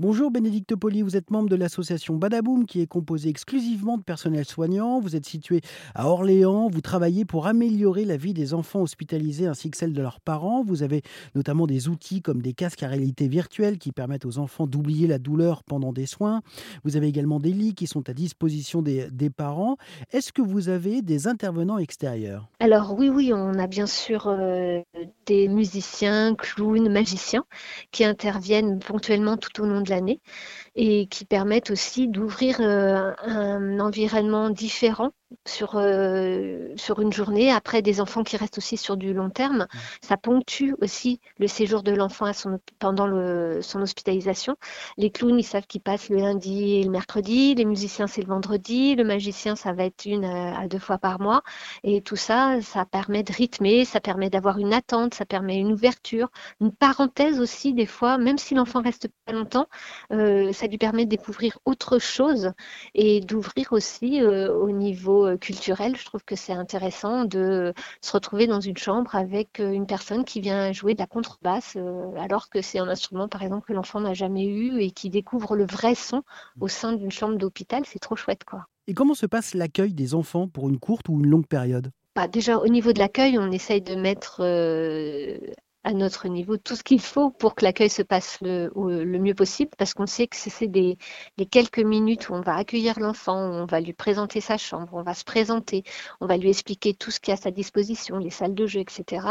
Bonjour Bénédicte Poli, vous êtes membre de l'association Badaboum qui est composée exclusivement de personnel soignant. Vous êtes situé à Orléans, vous travaillez pour améliorer la vie des enfants hospitalisés ainsi que celle de leurs parents. Vous avez notamment des outils comme des casques à réalité virtuelle qui permettent aux enfants d'oublier la douleur pendant des soins. Vous avez également des lits qui sont à disposition des, parents. Est-ce que vous avez des intervenants extérieurs? Alors oui, oui, on a bien sûr euh, des musiciens, clowns, magiciens qui interviennent ponctuellement tout au long de l'année et qui permettent aussi d'ouvrir euh, un environnement différent sur, euh, sur une journée. Après, des enfants qui restent aussi sur du long terme. Mmh. Ça ponctue aussi le séjour de l'enfant pendant le, son hospitalisation. Les clowns, ils savent qu'ils passent le lundi et le mercredi. Les musiciens, c'est le vendredi. Le magicien, ça va être une à deux fois par mois. Et tout ça, ça permet de rythmer, ça permet d'avoir une attente, ça permet une ouverture, une parenthèse aussi, des fois, même si l'enfant reste pas longtemps, euh, ça lui permet de découvrir autre chose et d'ouvrir aussi euh, au niveau euh, culturel, je trouve que c'est intéressant de se retrouver dans une chambre avec euh, une personne qui vient jouer de la contrebasse, euh, alors que c'est un instrument, par exemple, que l'enfant n'a jamais eu et qui découvre le vrai son au sein d'une chambre d'hôpital. C'est trop chouette, quoi. Et comment se passe l'accueil des enfants pour une courte ou une longue période? Bah, déjà, au niveau de l'accueil, on essaye de mettre à notre niveau tout ce qu'il faut pour que l'accueil se passe le, le, mieux possible, parce qu'on sait que c'est des les quelques minutes où on va accueillir l'enfant, on va lui présenter sa chambre, on va se présenter, on va lui expliquer tout ce qui est à sa disposition, les salles de jeu, etc.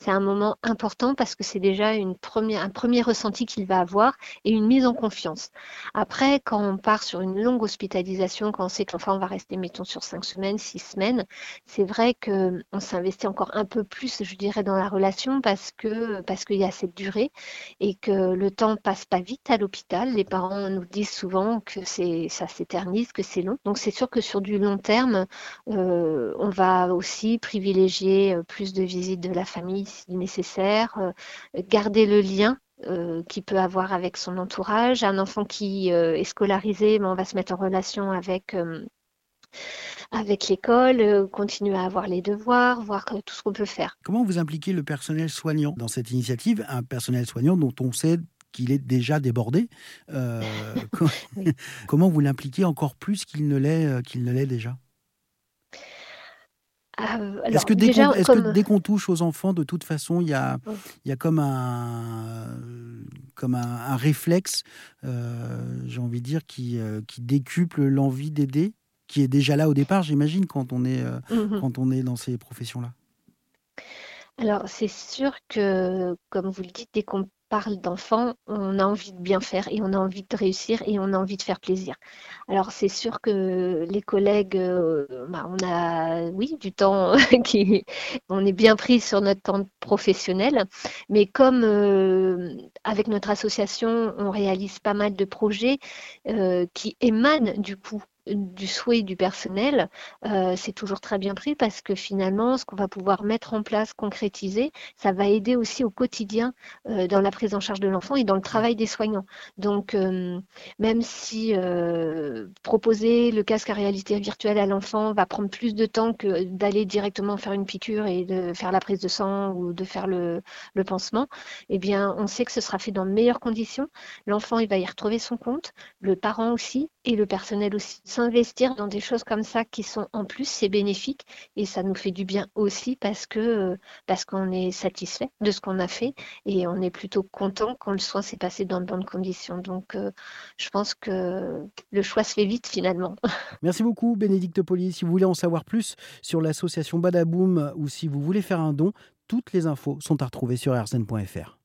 C'est un moment important parce que c'est déjà une première, un premier ressenti qu'il va avoir et une mise en confiance. Après, quand on part sur une longue hospitalisation, quand on sait que l'enfant va rester, mettons, sur cinq semaines, six semaines, c'est vrai qu'on s'investit encore un peu plus, je dirais, dans la relation parce que parce qu'il y a cette durée et que le temps passe pas vite à l'hôpital. Les parents nous disent souvent que c'est ça s'éternise, que c'est long. Donc c'est sûr que sur du long terme, euh, on va aussi privilégier euh, plus de visites de la famille si nécessaire, euh, garder le lien qu'il peut avoir avec son entourage. Un enfant qui est scolarisé, mais on va se mettre en relation avec avec l'école, euh, continuer à avoir les devoirs, voir tout ce qu'on peut faire. Comment vous impliquez le personnel soignant dans cette initiative Un personnel soignant dont on sait qu'il est déjà débordé. Euh, comment vous l'impliquez encore plus qu'il ne l'est euh, qu'il ne l'est déjà? Est-ce que, dès qu'on touche aux enfants, de toute façon, il y a, il y a comme un, comme un, réflexe, j'ai envie de dire, qui, qui décuple l'envie d'aider? Qui est déjà là au départ, j'imagine, quand, on est, euh, mmh quand on est dans ces professions-là Alors, c'est sûr que, comme vous le dites, dès qu'on parle d'enfants, on a envie de bien faire et on a envie de réussir et on a envie de faire plaisir. Alors c'est sûr que les collègues, euh, bah, on a oui du temps qui, on est bien pris sur notre temps professionnel, mais comme euh, avec notre association, on réalise pas mal de projets qui émanent du coup du souhait du personnel, euh, c'est toujours très bien pris parce que finalement, ce qu'on va pouvoir mettre en place, concrétiser, ça va aider aussi au quotidien euh, dans la prise en charge de l'enfant et dans le travail des soignants. Donc, euh, même si proposer le casque à réalité virtuelle à l'enfant va prendre plus de temps que d'aller directement faire une piqûre et de faire la prise de sang ou de faire le, le pansement, eh bien, on sait que ce sera fait dans de meilleures conditions. L'enfant, il va y retrouver son compte, le parent aussi et le personnel aussi s'investir dans des choses comme ça qui sont en plus, c'est bénéfique et ça nous fait du bien aussi parce que euh, parce qu'on est satisfait de ce qu'on a fait et on est plutôt content quand le soin s'est passé dans de bonnes conditions. Donc, euh, je pense que le choix se fait vite finalement. Merci beaucoup, Bénédicte Poli. Si vous voulez en savoir plus sur l'association Badaboom ou si vous voulez faire un don, toutes les infos sont à retrouver sur rsn.fr.